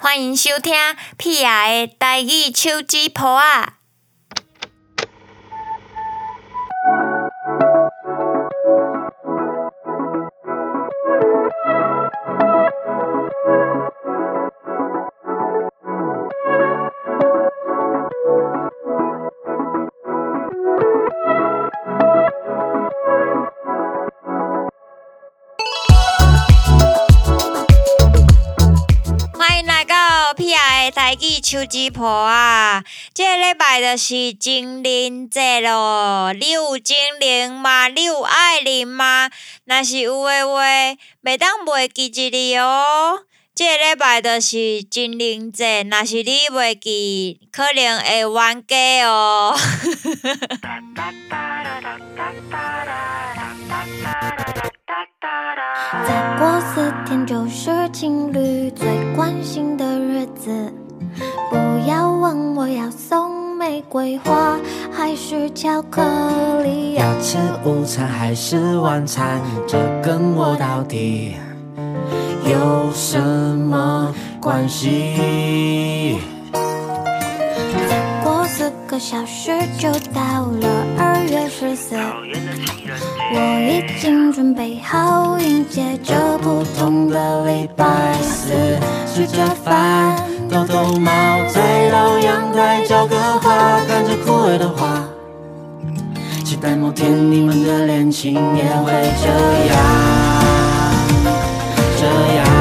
欢迎收听屁儿的台语手指谱啊！语手指谱啊！这礼拜就是精灵节咯，你有精灵吗？你有爱人吗？若是有诶话，袂当袂记一日哦。这礼拜就是精灵节，若是你袂记，可能会冤家哦。再过四天就是情侣最关心的日子，不要问我要送玫瑰花还是巧克力。要吃午餐还是晚餐？这跟我到底有什么关系？过四个小时就到了二月十四，我已经准备好迎接这不同的礼拜四。吃着饭，抖抖毛，在老阳台浇个花，看着枯萎的花，期待某天你们的恋情也会这样，这样，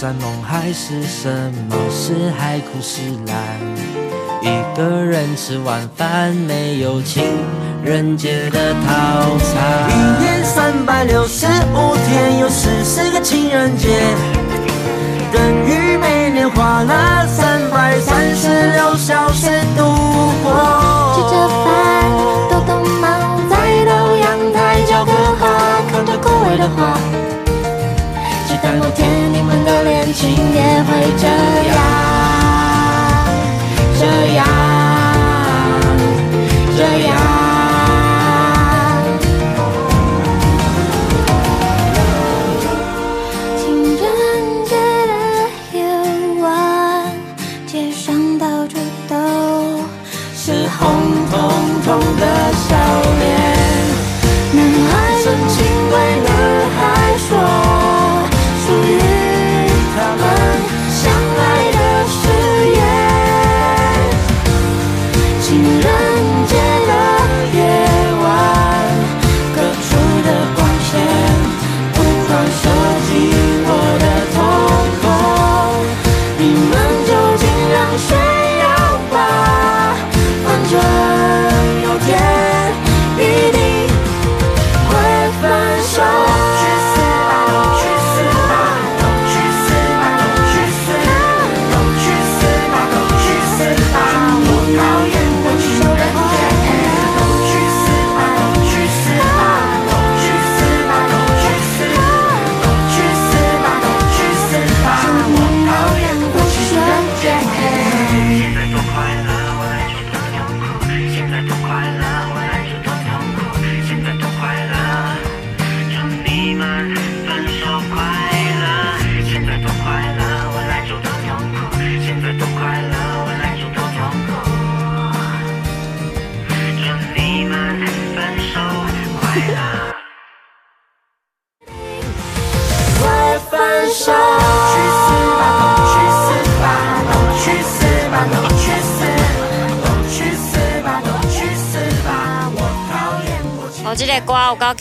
山盟，还是什么是海枯石烂？一个人吃晚饭，没有情人节的套餐。一年三百六十五天，有十四个情人节。等于每年花了三百三十六小时度过。吃着饭，抖抖毛，在楼阳台浇个花，看着枯萎的花，情也会这样，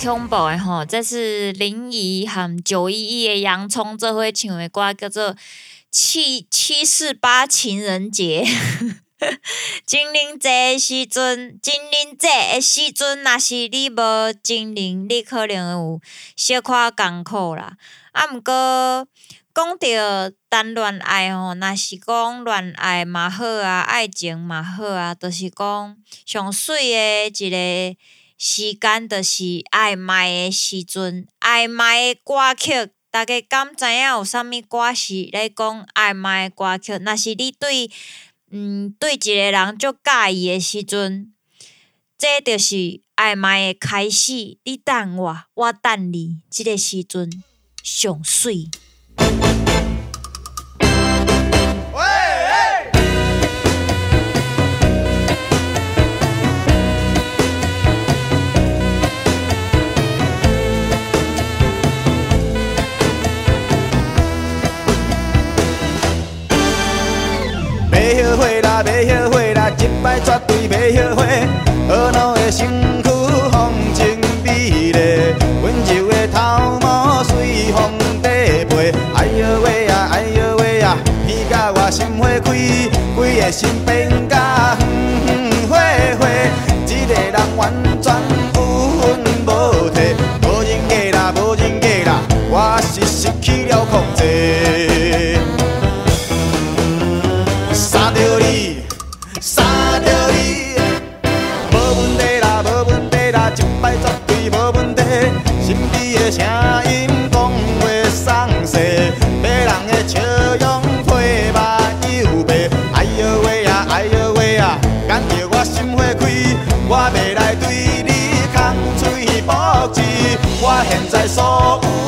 恐怖的吼，这是林怡和九一一的洋葱这回唱的歌，叫做《七七四八情人节》。精灵节的时阵，情人节的时阵，若是你无情人，你可能有小可艰苦啦。啊，毋过讲到谈恋爱吼，若是讲恋爱嘛好啊，爱情嘛好啊，就是讲上水的一个时间，就是爱麦的时阵，爱麦的歌曲。大家敢知影有啥物歌是咧讲爱麦的歌曲？若是你对嗯对一个人足介意的时阵，这就是爱麦的开始。你等我，我等你，即个时阵上水。摆绝对袂后悔。婀娜的身躯，风情美丽，温柔的头毛随风低飞。哎哟喂呀，哎哟喂呀，偏甲我心花开，规个心变甲远远火火。一个人完全有分无体，无人格啦，无人格啦，我是失去了控制。我现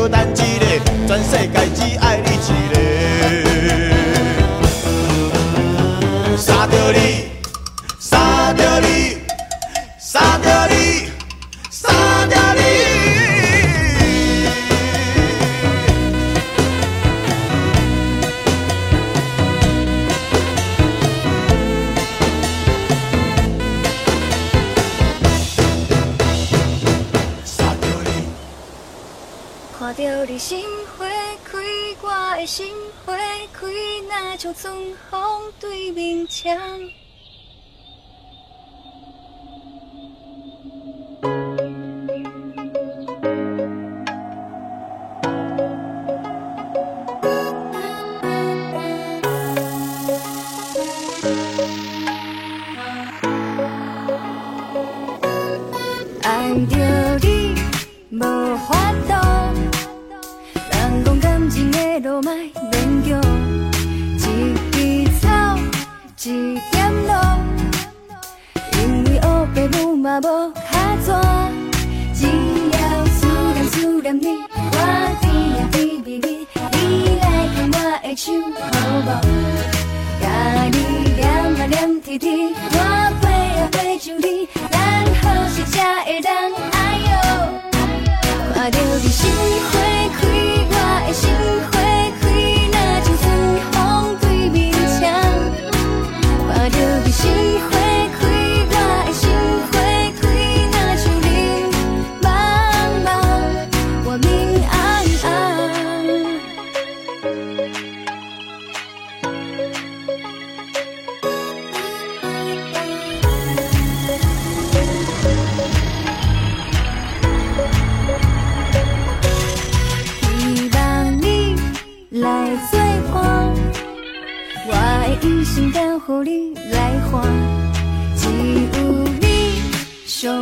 一个，对面墙。看着你心花开，我的心。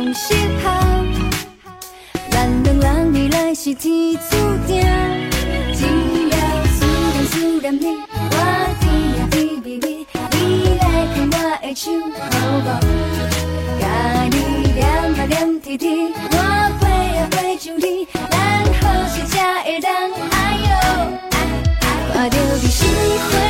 上适合。咱两人未来是天注定，只要思念思念你，我甜呀甜蜜蜜，你来牵我的手，好无？甲你念啊念甜甜，我陪啊陪着你，咱好时才会当，哎呦，看到你心花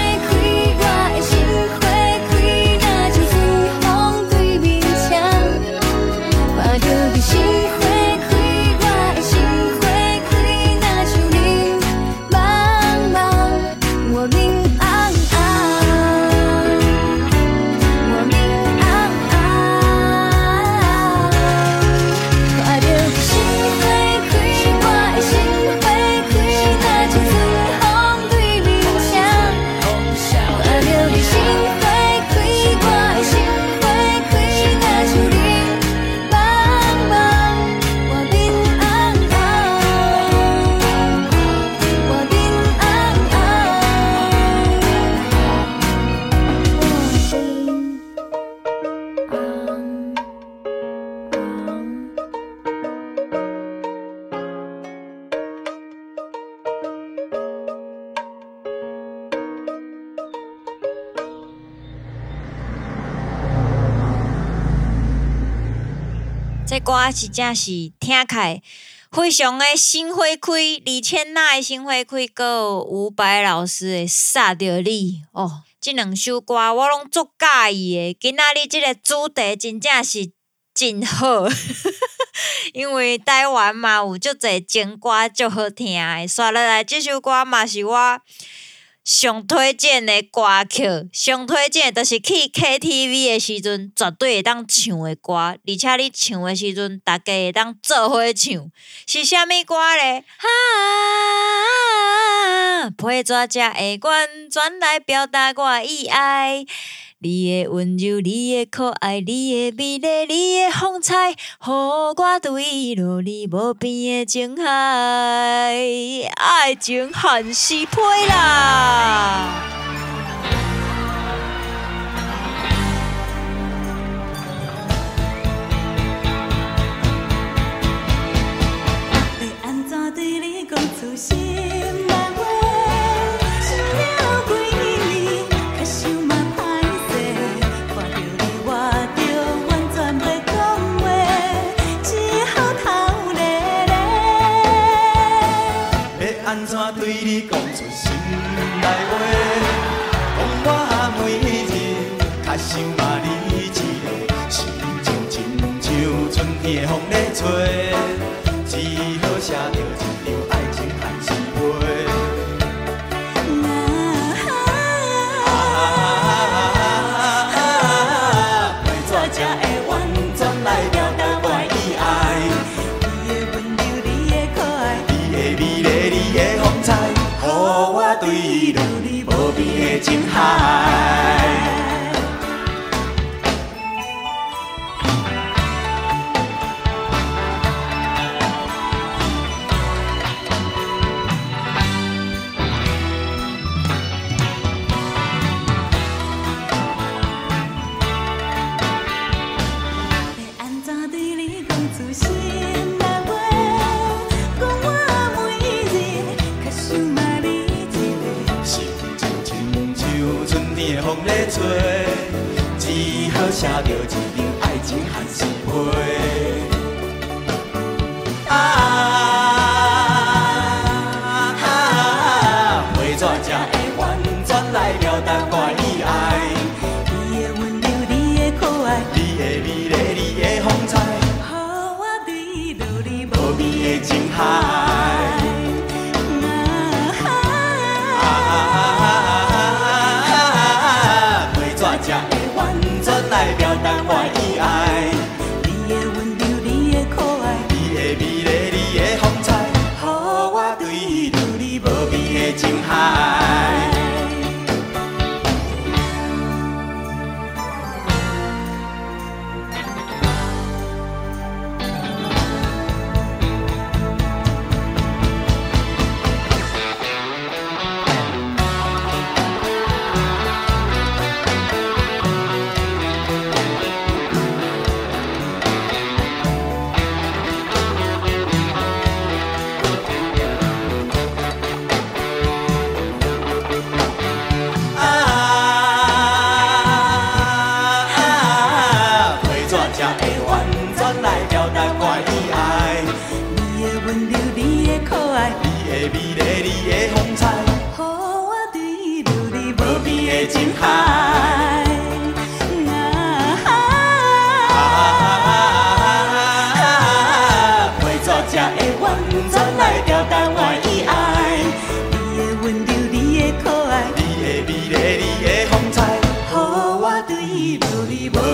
这歌是真是听起来非常的心花开，李千娜的心花开，还有伍佰老师的杀着你哦，这两首歌我拢足介意的。今仔日这个主题真正是真好，因为台湾嘛有足侪情歌足好听的，刷落来这首歌嘛是我。上推荐的歌曲，上推荐的就是去 KTV 的时阵，绝对会当唱的歌，而且你唱的时阵，大家会当做伙唱，是啥物歌咧？啊，配纸只会完全来表达我意爱。你的温柔，你的可爱，你的美丽，你的风采，互我坠落你无边的情海，爱情汉是配啦。像春天的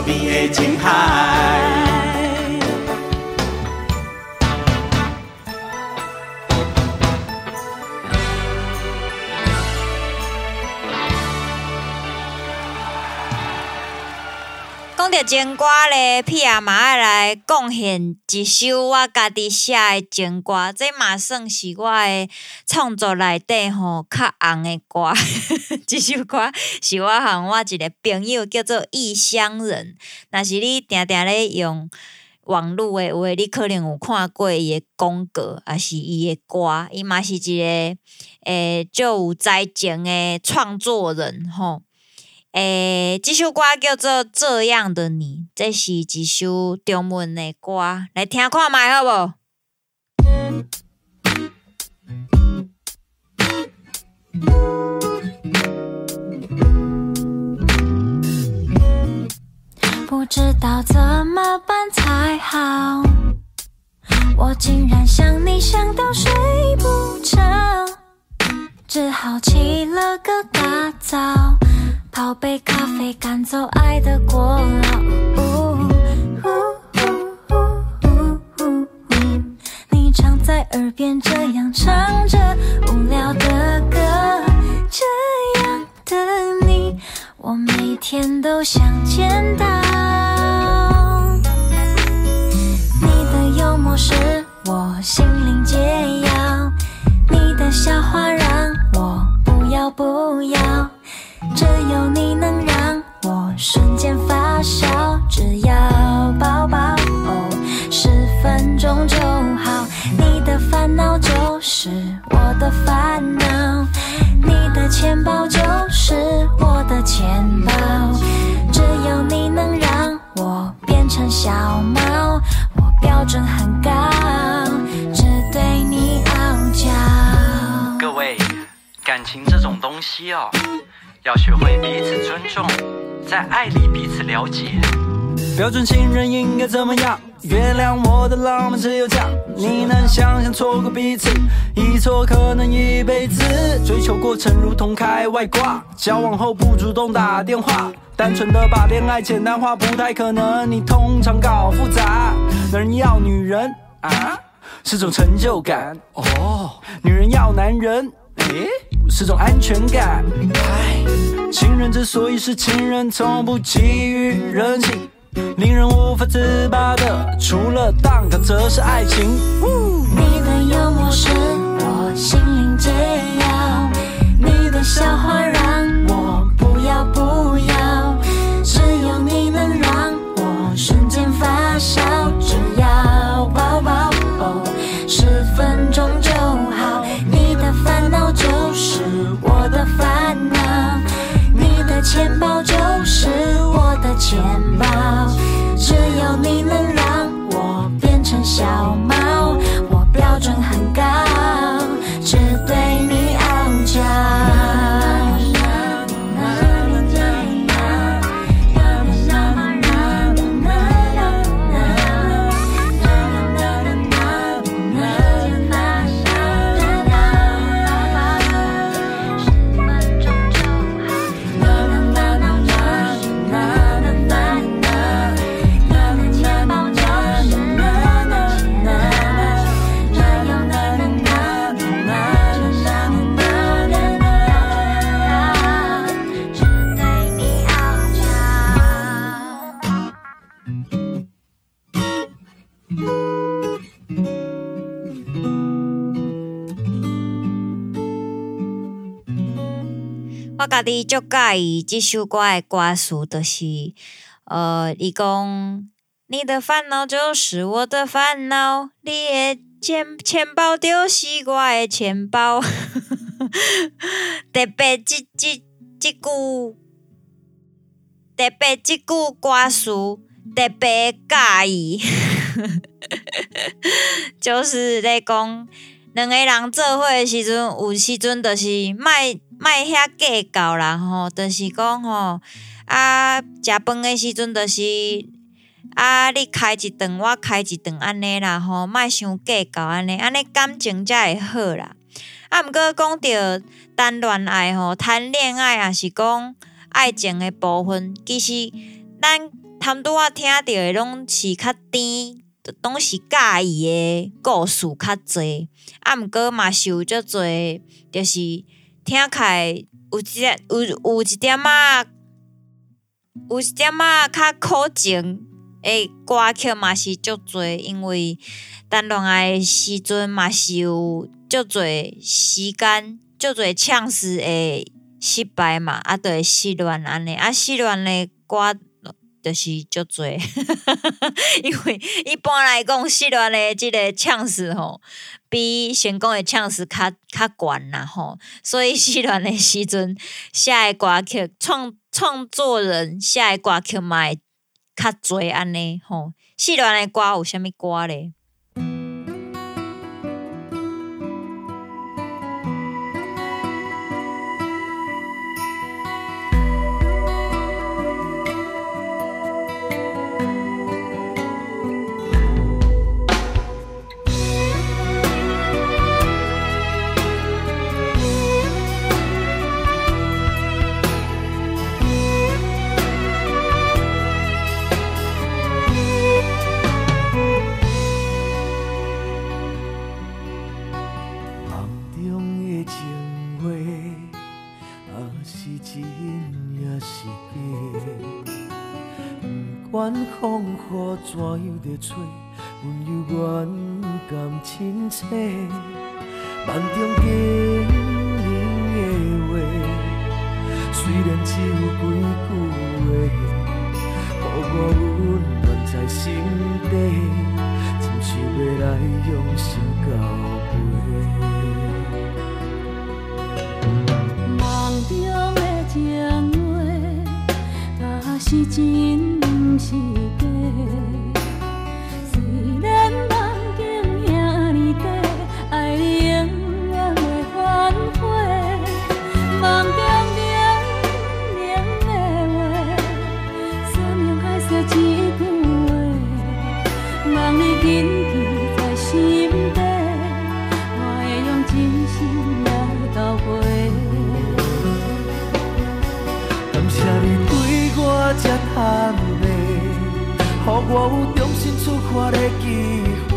边的情海。讲到情歌咧，屁阿妈来贡献一首我家己写的情歌，这嘛算是我的创作内底吼较红的歌。这首歌是我和我一个朋友叫做异乡人。若是你定定咧用网络的话，你可能有看过伊的广告，也是伊的歌。伊嘛是一个诶，就有才情的创作人吼。诶，这首歌叫做《这样的你》，这是一首中文的歌，来听看卖好无？不知道怎么办才好。我竟然想你想到睡不着，只好起了个大早，泡杯咖啡赶走爱的过劳。外挂，交往后不主动打电话，单纯的把恋爱简单化不太可能。你通常搞复杂，男人要女人啊，是种成就感哦。女人要男人，诶，是种安全感。唉，情人之所以是情人，从不急于人情。令人无法自拔的，除了蛋糕，则是爱情。你的幽默是我心灵解药，你的笑话让我不要不要，只有你能让我瞬间发烧，只要抱抱哦，十分钟就好。你的烦恼就是我的烦恼，你的钱包就是我的钱包，只有你能让我变成小猫，我家己足介意即首歌的歌词，就是呃，伊讲你的烦恼就是我的烦恼，你的钱钱包就是我的钱包。特别即即即句，特别即句歌词特别介意，就是咧讲两个人做伙的时阵，有时阵就是卖卖遐计较啦吼，就是讲吼啊，食饭诶时阵就是啊，你开一顿，我开一顿安尼啦吼，莫伤计较安尼，安尼感情才会好啦。啊，毋过讲到谈恋爱吼，谈恋爱也是讲爱情诶部分，其实咱谈拄仔听到的拢是较甜，拢是介意诶故事较侪。啊，毋过嘛是有足侪，就是听起来有一有有一点啊，有一点啊较苦情的歌曲嘛是足侪，因为谈恋爱的时阵嘛是有足侪时间、足侪呛死的失败嘛，啊，就会失恋安尼，啊，失恋的歌就是足侪，因为一般来讲，失恋的即个呛死吼，比成功的呛死较较悬啦吼，所以失恋的时阵写诶歌曲，创创作人写诶歌曲嘛会较侪安尼吼。失恋的歌有啥物歌咧？风雨怎样在吹，阮犹原甘亲切。梦中经年的话，虽然只有几句话，予我温暖在心底。真想要来用心交陪。梦中的情话，若是真毋我有重新出发的机会。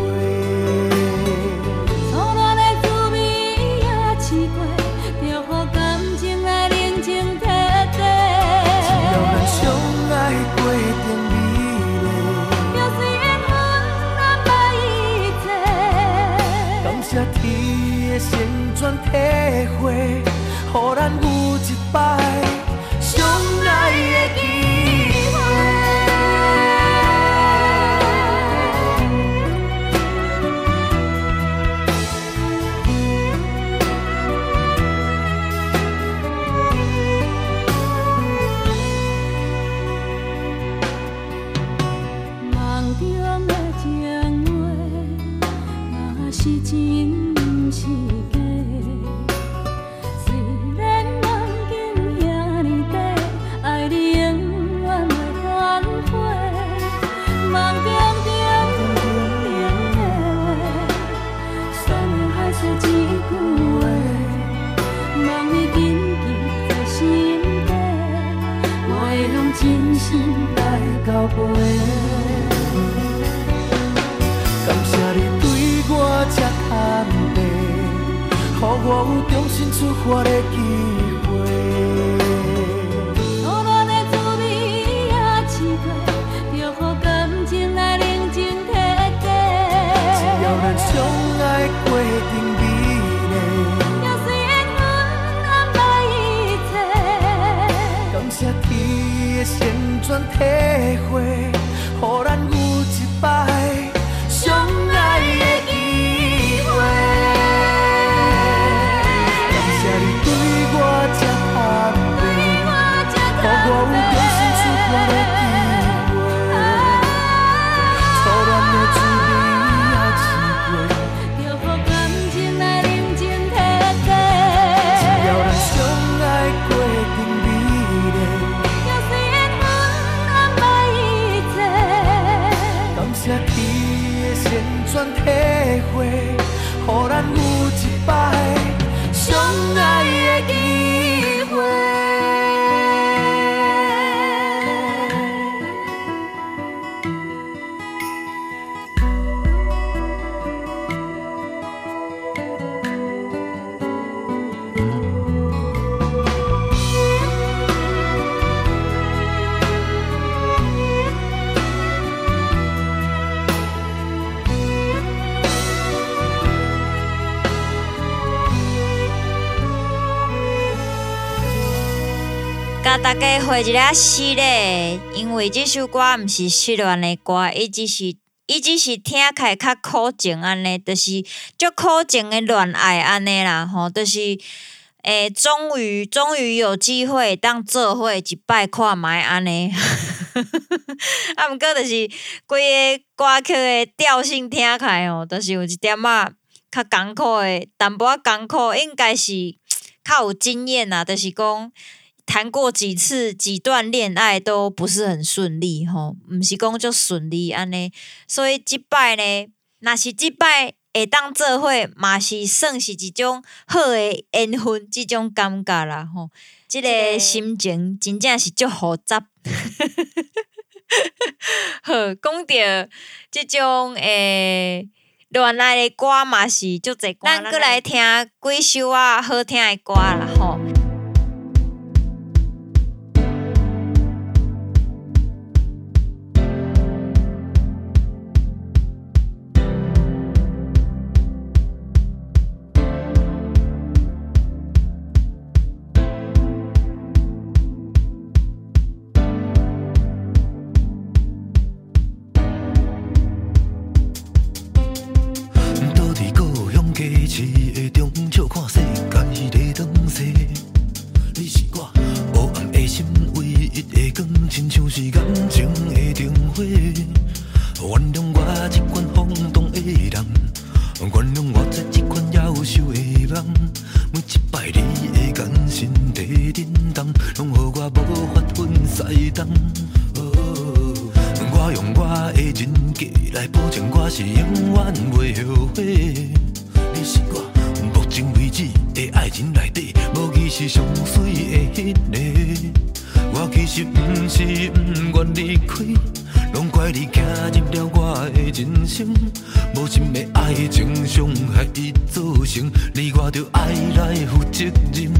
错乱的滋味也试过，就予感情来冷静彻底。只要咱相爱过程美丽，就算缘分难捌一切。感谢天的旋转体会，予咱有一摆回一个失礼，因为这首歌毋是失恋的歌，伊只是伊只是听起来较苦情安尼，就是足苦情的恋爱安尼啦吼，就是诶，终于终于有机会当做伙一摆看卖安尼，啊，毋过就是规个歌曲的调性听起来，就是有一点仔较艰苦的，淡薄仔艰苦，应该是较有经验啊，就是讲。谈过几次几段恋爱都不是很顺利吼，毋是讲就顺利安尼，所以即摆呢，若是即摆会当做伙，嘛是算是一种好的缘分，即种感觉啦吼，即、个心情真正是足复杂。好，讲着即种诶恋爱的歌嘛是足侪歌，咱过来听几首啊好听的歌啦吼。是永远袂后悔。你是我目前为止的爱情内底，无疑是上水的迄个。我其实毋是毋愿离开，拢怪你走入了我的人生。无心的爱情伤害已造成，你我着爱来负责任。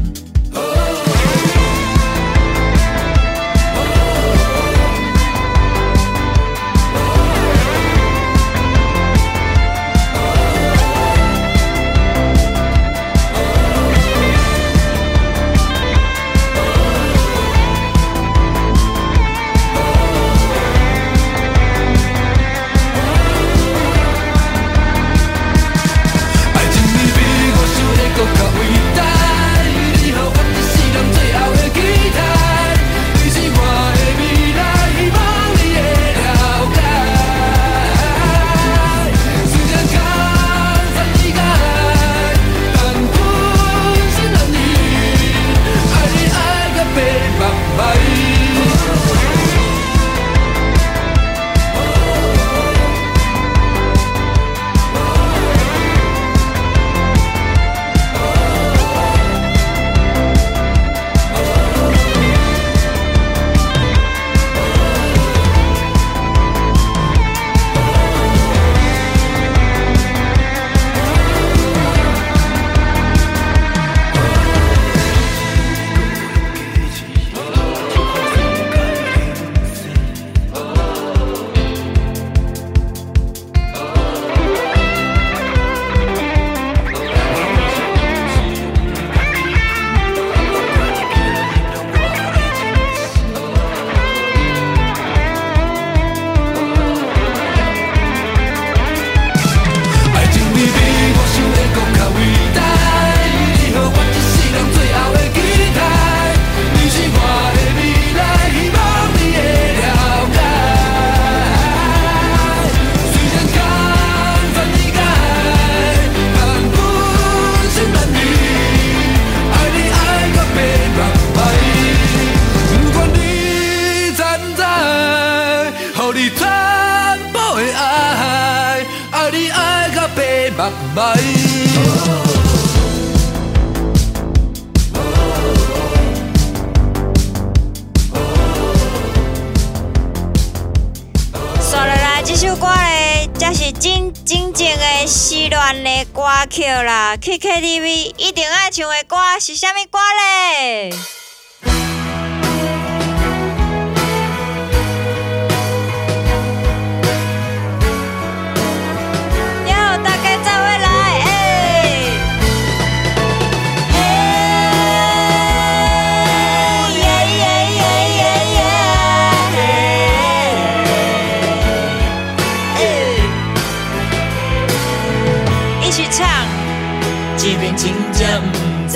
唰啦啦，这首歌嘞，就是正真正的失恋的歌曲啦。去 KTV 一定爱唱的歌是啥物歌嘞？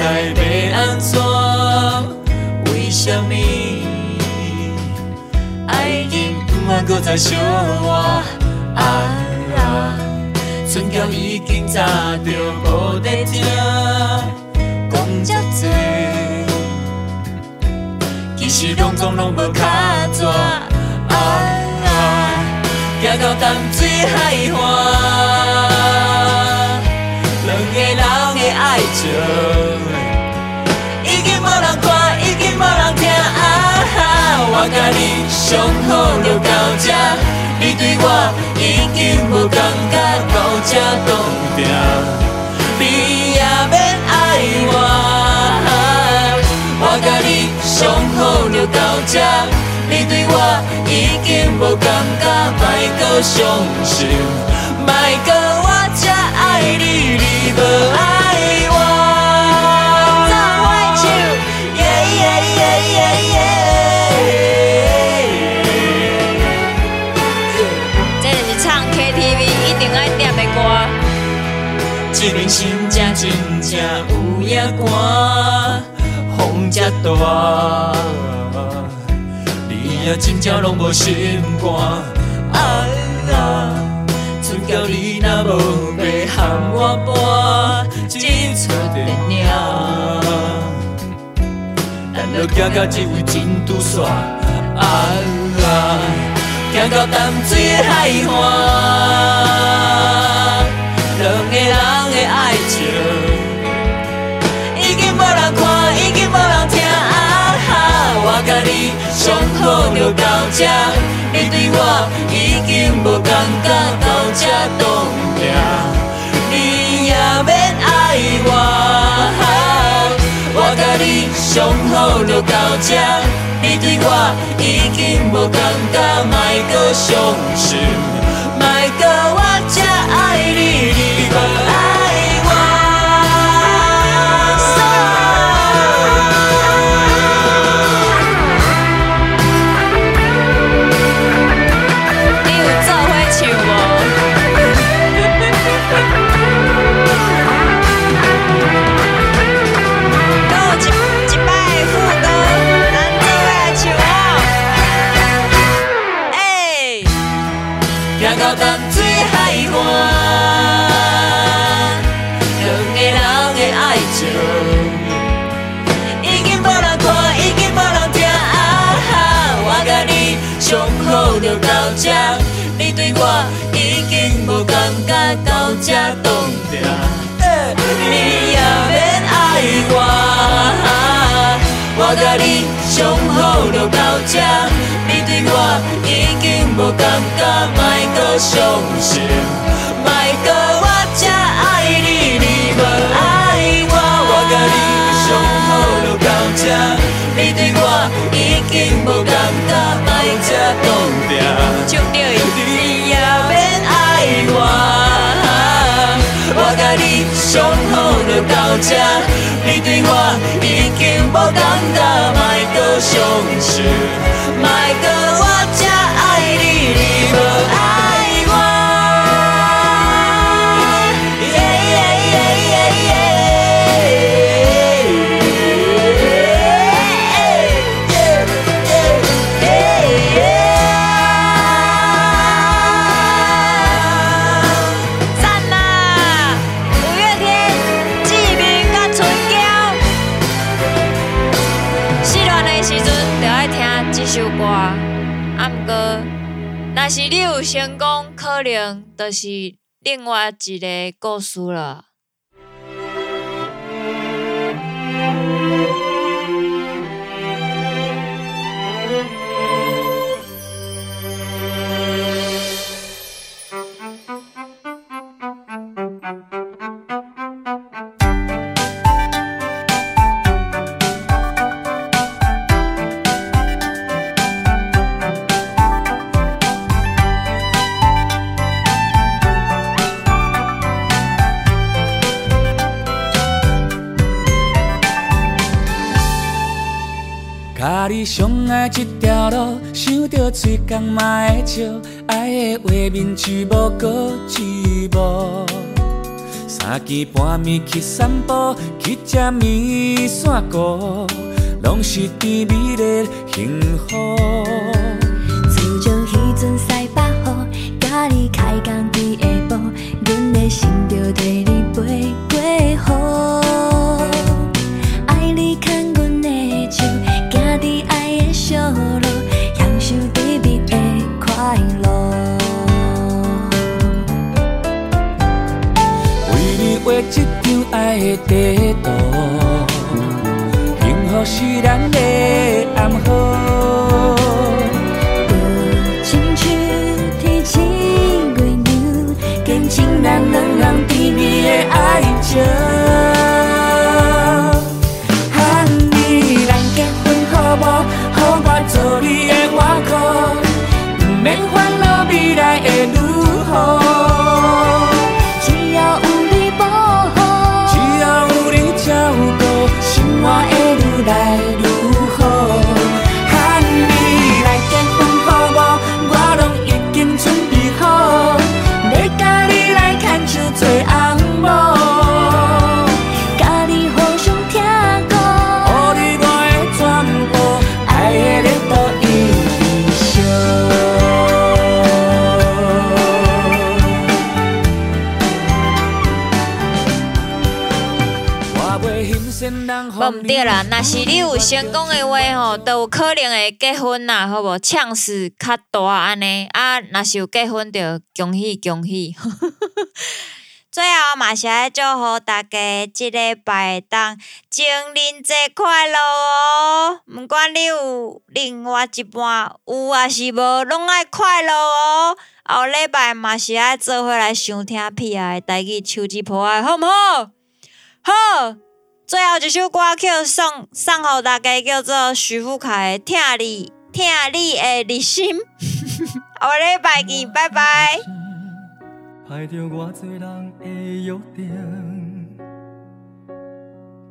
不知要安怎，为什么爱人不愿搁再相活？啊，唇角已经早就无在听，讲遮多，其实拢总拢无卡纸。啊，行到淡水海岸。我甲你相好就到这，你对我已經無感觉，到這凍定，你也免爱我。我甲你相好就到这，你对我已經無感觉，莫閣傷心，这边心真真正有影寒，风遮大，你也真正拢无心肝。啊啊！剩到你若无要喊我搬，一撮电影，咱就行到这位真拄煞。啊啊！行到淡水海岸。两个就到这，你对我已经无感觉，到这冻定，你也免爱我。我甲你相好就到这，你对我已经无感觉，莫阁伤心，莫阁我这爱你，你这冻定，你也免爱我。我甲你相好就到这，你对我已经无感觉，莫阁伤心，莫阁我这爱你，你无爱我。我甲你相好就到这，你对我已经无感觉，莫这冻定，这，你对我已经无感觉，莫阁伤心，莫阁可能就是另外一个故事了。相爱这条路，想着嘴角嘛会笑，爱的画面一幕搁一幕。三更半暝去散步，去吃面线糊，拢是甜蜜的幸福。自从迄阵西北雨，甲你开工伫下晡，阮的心就替你飞过雨。小路，享受甜蜜的快乐。为你画一张爱的地图，幸福是咱的暗号。有亲像天星月亮，见证咱两人甜蜜的爱情。无毋对啦，若是你有成功的话吼，都有可能会结婚啦，好无？呛死较大安尼啊，若是有结婚就恭喜恭喜。最后嘛是爱祝福大家即礼拜当情人节快乐哦！毋管你有另外一半有还是无，拢爱快乐哦！后礼拜嘛是爱做伙来想听屁仔的台语手指破爱，好毋好？好。最后一首歌曲送送互大家，叫做徐富凯《听你听你的日心》。下礼拜见，拜拜。害着偌多人的约定，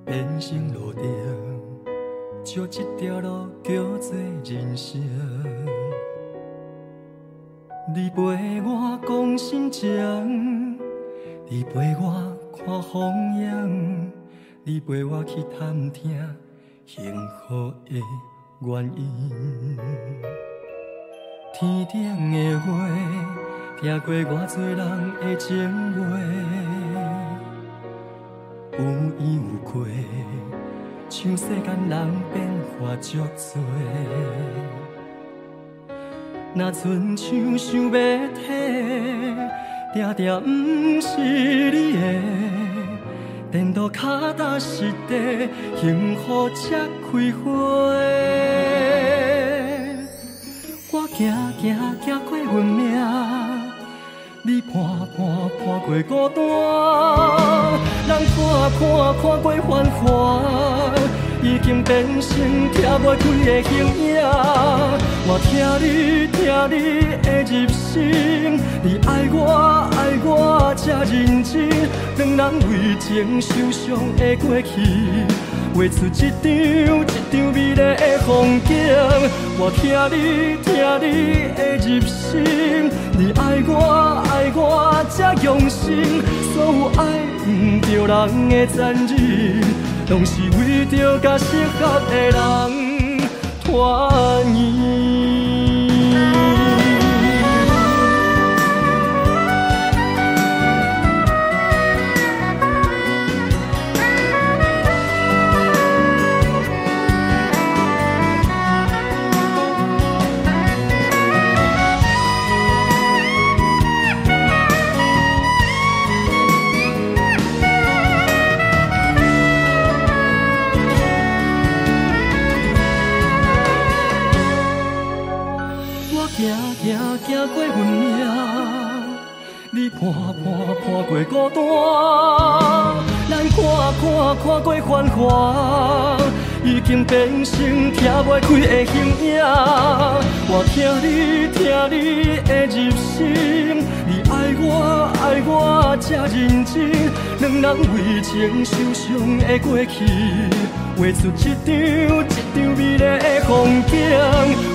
变成路程，就这条路叫做人生。你陪我讲心情，你陪我看风景，你陪我去探听幸福的原因。天顶的花，听过偌多人的情话，有怨有愧，像世间人变化足多。若亲像想要退，定定不是你的，颠倒脚踏实地，幸福才开花。我行行行过运命，你伴伴伴过孤单，人看看看过繁华，已经变成拆袂开的形影。我听你听你的入心，你爱我爱我才认真，两人为情受伤的过去。画出一张一张美丽的风景，我听你听你的入心，你爱我爱我才用心，所有爱不着人的残忍，拢是为着甲适合的人。我爱你。过孤单，咱看看看过繁华，已经变成拆袂开的形影。我听你听你的入心，你爱我爱我才认真，两人为情受伤的过去，画出一张一张美丽的风景。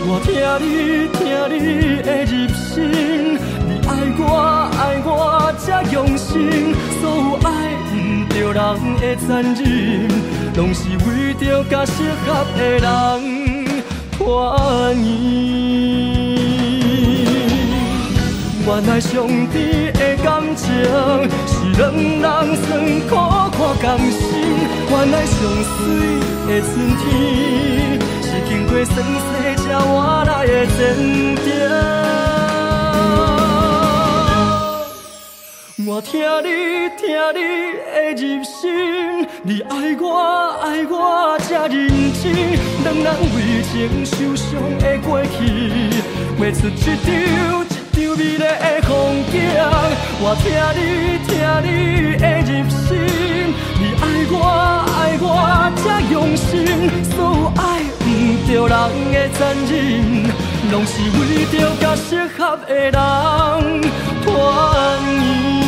我听你听你的入心，爱我爱我才用心，所有爱毋着人的残忍，拢是为着甲适合的人团圆。原来上帝的感情是两人酸苦看甘心，原来上水的春天是经过酸洗才换来的坚定。我听你听你的入心，你爱我爱我才认真，两人为情受伤的过去，画出一张一张美丽的风景。我听你听你的入心，你爱我爱我才用心，所有爱不着人的残忍，拢是为着甲适合的人团圆。